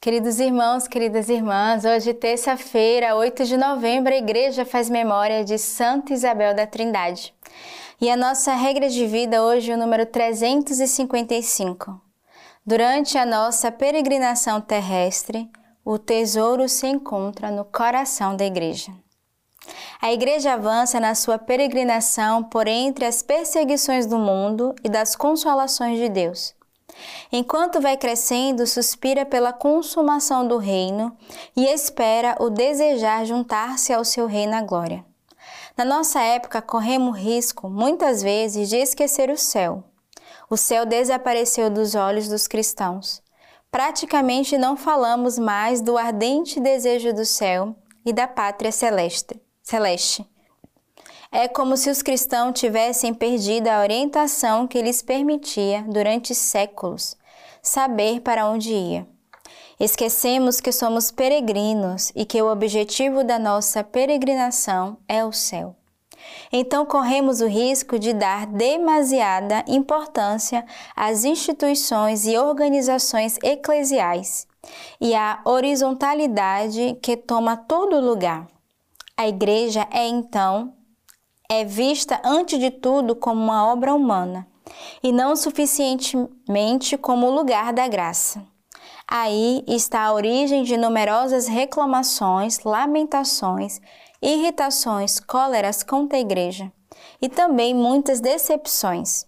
Queridos irmãos, queridas irmãs, hoje, terça-feira, 8 de novembro, a igreja faz memória de Santa Isabel da Trindade. E a nossa regra de vida hoje é o número 355. Durante a nossa peregrinação terrestre, o tesouro se encontra no coração da igreja. A igreja avança na sua peregrinação por entre as perseguições do mundo e das consolações de Deus Enquanto vai crescendo, suspira pela consumação do reino e espera o desejar juntar-se ao seu reino na glória. Na nossa época, corremos risco, muitas vezes, de esquecer o céu. O céu desapareceu dos olhos dos cristãos. Praticamente não falamos mais do ardente desejo do céu e da pátria celeste. celeste. É como se os cristãos tivessem perdido a orientação que lhes permitia, durante séculos, saber para onde ia. Esquecemos que somos peregrinos e que o objetivo da nossa peregrinação é o céu. Então corremos o risco de dar demasiada importância às instituições e organizações eclesiais e à horizontalidade que toma todo lugar. A igreja é então é vista antes de tudo como uma obra humana e não suficientemente como lugar da graça. Aí está a origem de numerosas reclamações, lamentações, irritações, cóleras contra a igreja e também muitas decepções.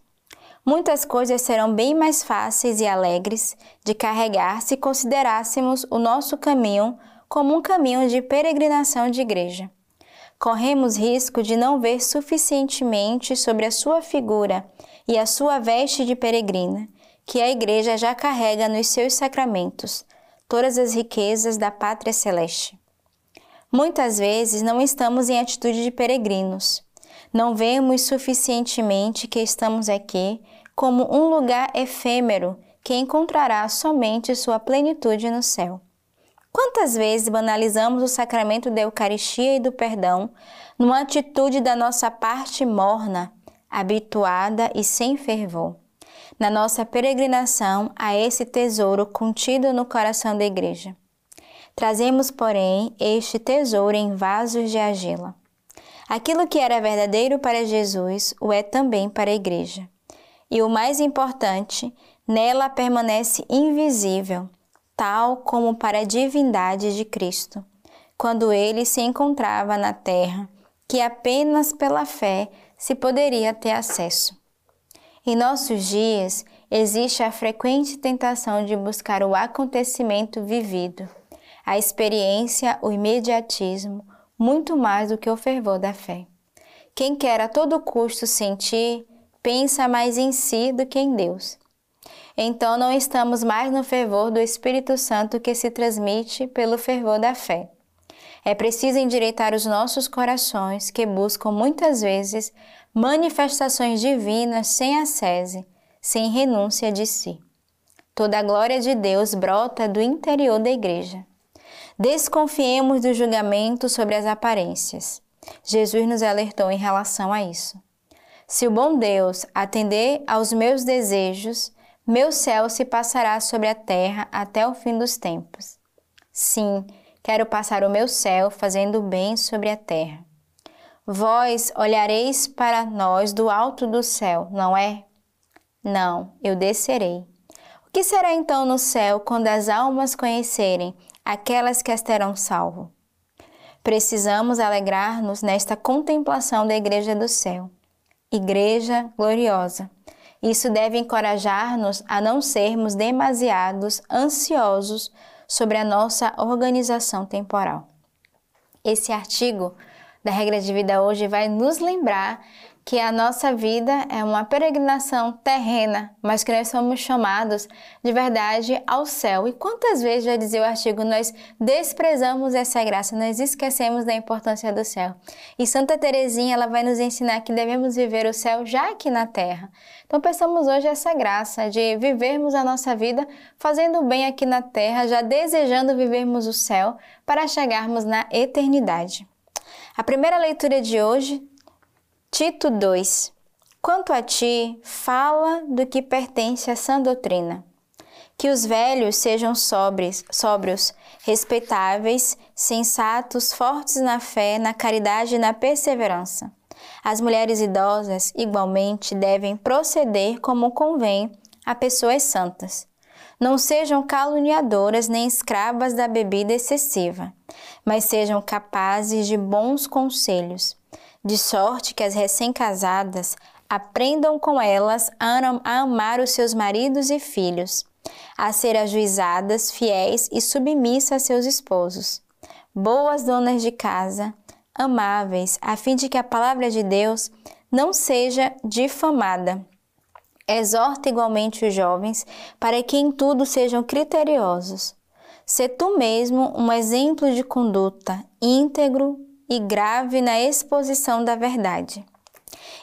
Muitas coisas serão bem mais fáceis e alegres de carregar se considerássemos o nosso caminho como um caminho de peregrinação de igreja corremos risco de não ver suficientemente sobre a sua figura e a sua veste de peregrina, que a Igreja já carrega nos seus sacramentos, todas as riquezas da pátria celeste. Muitas vezes não estamos em atitude de peregrinos. Não vemos suficientemente que estamos aqui como um lugar efêmero que encontrará somente sua plenitude no céu. Quantas vezes banalizamos o sacramento da Eucaristia e do perdão numa atitude da nossa parte morna, habituada e sem fervor? Na nossa peregrinação a esse tesouro contido no coração da Igreja. Trazemos, porém, este tesouro em vasos de argila. Aquilo que era verdadeiro para Jesus o é também para a Igreja. E o mais importante, nela permanece invisível tal como para a divindade de Cristo, quando ele se encontrava na terra, que apenas pela fé se poderia ter acesso. Em nossos dias, existe a frequente tentação de buscar o acontecimento vivido, a experiência, o imediatismo, muito mais do que o fervor da fé. Quem quer a todo custo sentir, pensa mais em si do que em Deus então não estamos mais no fervor do Espírito Santo que se transmite pelo fervor da fé. É preciso endireitar os nossos corações que buscam muitas vezes manifestações divinas sem ascese, sem renúncia de si. Toda a glória de Deus brota do interior da igreja. Desconfiemos do julgamento sobre as aparências. Jesus nos alertou em relação a isso. Se o bom Deus atender aos meus desejos, meu céu se passará sobre a terra até o fim dos tempos. Sim, quero passar o meu céu fazendo bem sobre a terra. Vós olhareis para nós do alto do céu, não é? Não, eu descerei. O que será então no céu quando as almas conhecerem aquelas que as terão salvo? Precisamos alegrar-nos nesta contemplação da Igreja do céu. Igreja gloriosa isso deve encorajar-nos a não sermos demasiados ansiosos sobre a nossa organização temporal. Esse artigo da regra de vida hoje vai nos lembrar que a nossa vida é uma peregrinação terrena, mas que nós somos chamados de verdade ao céu. E quantas vezes, já dizia o artigo, nós desprezamos essa graça, nós esquecemos da importância do céu. E Santa Teresinha, ela vai nos ensinar que devemos viver o céu já aqui na terra. Então, pensamos hoje essa graça de vivermos a nossa vida fazendo bem aqui na terra, já desejando vivermos o céu para chegarmos na eternidade. A primeira leitura de hoje Tito 2. Quanto a ti, fala do que pertence à sã doutrina. Que os velhos sejam sóbrios, sóbrios, respeitáveis, sensatos, fortes na fé, na caridade e na perseverança. As mulheres idosas, igualmente, devem proceder como convém a pessoas santas. Não sejam caluniadoras nem escravas da bebida excessiva, mas sejam capazes de bons conselhos, de sorte que as recém-casadas aprendam com elas a amar os seus maridos e filhos, a ser ajuizadas, fiéis e submissas a seus esposos, boas donas de casa, amáveis, a fim de que a palavra de Deus não seja difamada. Exorta igualmente os jovens para que em tudo sejam criteriosos. Sê tu mesmo um exemplo de conduta íntegro e grave na exposição da verdade,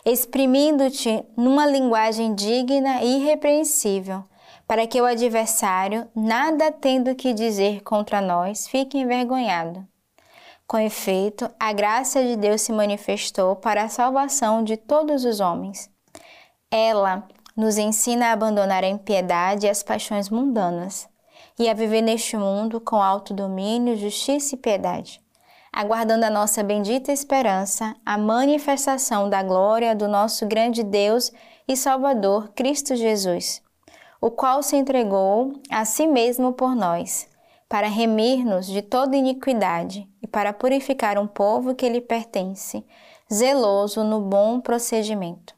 exprimindo-te numa linguagem digna e irrepreensível, para que o adversário, nada tendo que dizer contra nós, fique envergonhado. Com efeito, a graça de Deus se manifestou para a salvação de todos os homens. Ela nos ensina a abandonar a impiedade e as paixões mundanas e a viver neste mundo com alto domínio, justiça e piedade, aguardando a nossa bendita esperança, a manifestação da glória do nosso grande Deus e Salvador Cristo Jesus, o qual se entregou a si mesmo por nós para remir-nos de toda iniquidade e para purificar um povo que lhe pertence, zeloso no bom procedimento.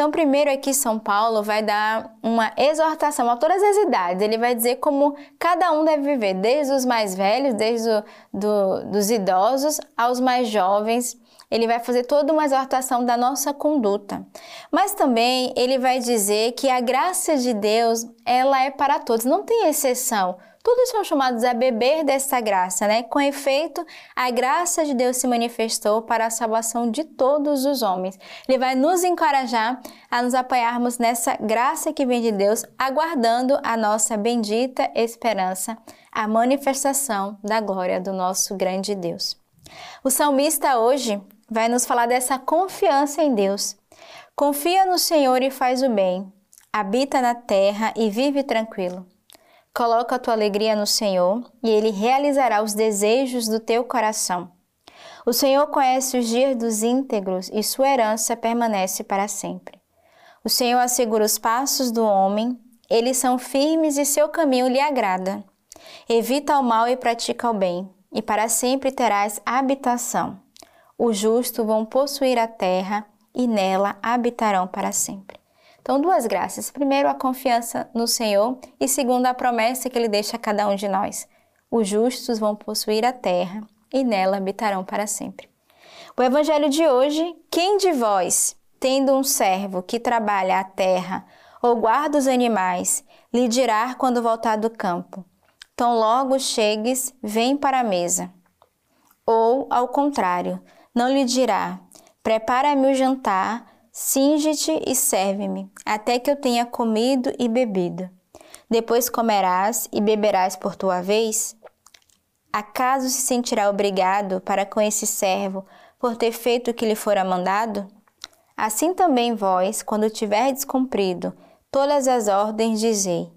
Então, primeiro aqui São Paulo vai dar uma exortação a todas as idades. Ele vai dizer como cada um deve viver, desde os mais velhos, desde o, do, dos idosos aos mais jovens. Ele vai fazer toda uma exortação da nossa conduta. Mas também ele vai dizer que a graça de Deus, ela é para todos, não tem exceção. Todos são chamados a beber dessa graça, né? Com efeito, a graça de Deus se manifestou para a salvação de todos os homens. Ele vai nos encorajar a nos apoiarmos nessa graça que vem de Deus, aguardando a nossa bendita esperança, a manifestação da glória do nosso grande Deus. O salmista hoje vai nos falar dessa confiança em Deus. Confia no Senhor e faz o bem. Habita na terra e vive tranquilo. Coloca a tua alegria no Senhor e Ele realizará os desejos do teu coração. O Senhor conhece os dias dos íntegros e sua herança permanece para sempre. O Senhor assegura os passos do homem, eles são firmes e seu caminho lhe agrada. Evita o mal e pratica o bem, e para sempre terás habitação. Os justos vão possuir a terra e nela habitarão para sempre. Então, duas graças. Primeiro, a confiança no Senhor e segundo, a promessa que Ele deixa a cada um de nós. Os justos vão possuir a terra e nela habitarão para sempre. O Evangelho de hoje: quem de vós, tendo um servo que trabalha a terra ou guarda os animais, lhe dirá quando voltar do campo: Tão logo chegues, vem para a mesa. Ou, ao contrário, não lhe dirá: Prepara-me o jantar Singe-te e serve-me, até que eu tenha comido e bebido. Depois comerás e beberás por tua vez? Acaso se sentirá obrigado para com esse servo por ter feito o que lhe fora mandado? Assim também vós, quando tiverdes cumprido todas as ordens, dizei: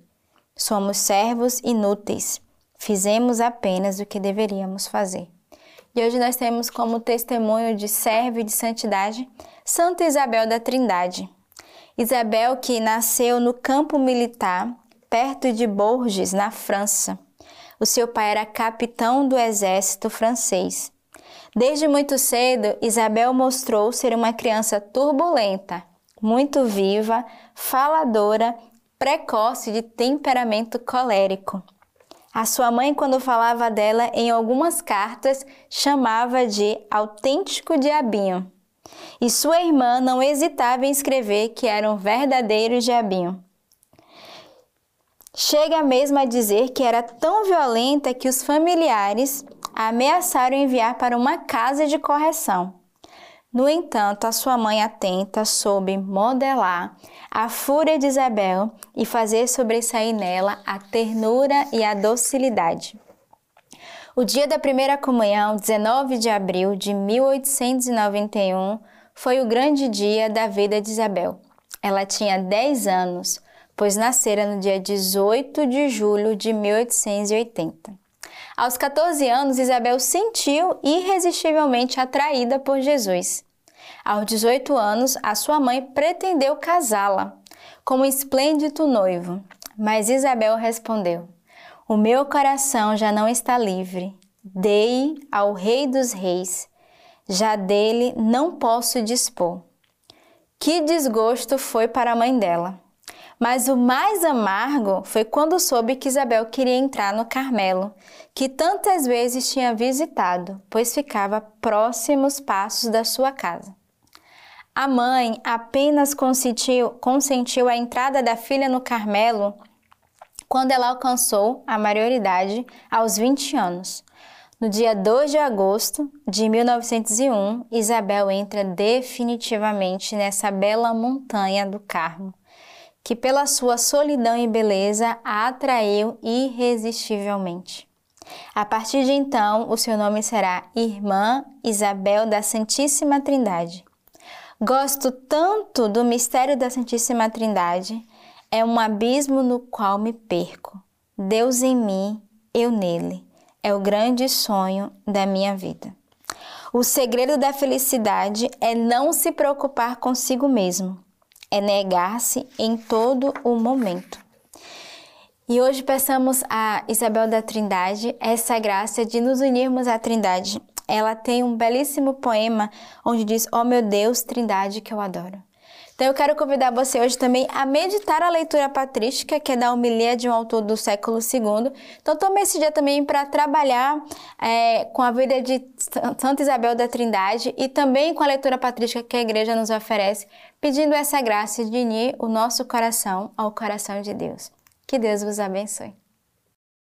Somos servos inúteis, fizemos apenas o que deveríamos fazer. E hoje nós temos como testemunho de servo e de santidade Santa Isabel da Trindade. Isabel que nasceu no campo militar, perto de Bourges, na França. O seu pai era capitão do exército francês. Desde muito cedo, Isabel mostrou ser uma criança turbulenta, muito viva, faladora, precoce de temperamento colérico. A sua mãe, quando falava dela em algumas cartas, chamava de autêntico diabinho e sua irmã não hesitava em escrever que era um verdadeiro diabinho. Chega mesmo a dizer que era tão violenta que os familiares ameaçaram enviar para uma casa de correção. No entanto, a sua mãe atenta soube modelar a fúria de Isabel e fazer sobressair nela a ternura e a docilidade. O dia da primeira comunhão, 19 de abril de 1891, foi o grande dia da vida de Isabel. Ela tinha 10 anos pois nascera no dia 18 de julho de 1880. Aos 14 anos, Isabel sentiu irresistivelmente atraída por Jesus. Aos 18 anos, a sua mãe pretendeu casá-la com um esplêndido noivo, mas Isabel respondeu: O meu coração já não está livre. Dei ao Rei dos Reis, já dele não posso dispor. Que desgosto foi para a mãe dela. Mas o mais amargo foi quando soube que Isabel queria entrar no Carmelo, que tantas vezes tinha visitado, pois ficava próximos passos da sua casa. A mãe apenas consentiu, consentiu a entrada da filha no Carmelo quando ela alcançou a maioridade aos 20 anos. No dia 2 de agosto de 1901, Isabel entra definitivamente nessa bela montanha do Carmo, que pela sua solidão e beleza a atraiu irresistivelmente. A partir de então, o seu nome será Irmã Isabel da Santíssima Trindade. Gosto tanto do mistério da Santíssima Trindade, é um abismo no qual me perco. Deus em mim, eu nele. É o grande sonho da minha vida. O segredo da felicidade é não se preocupar consigo mesmo, é negar-se em todo o momento. E hoje peçamos a Isabel da Trindade essa graça de nos unirmos à Trindade ela tem um belíssimo poema onde diz: "Ó oh, meu Deus, Trindade que eu adoro". Então eu quero convidar você hoje também a meditar a leitura patrística, que é da homilia de um autor do século II. Então tome esse dia também para trabalhar é, com a vida de Santa Isabel da Trindade e também com a leitura patrística que a igreja nos oferece, pedindo essa graça de unir o nosso coração ao coração de Deus. Que Deus vos abençoe.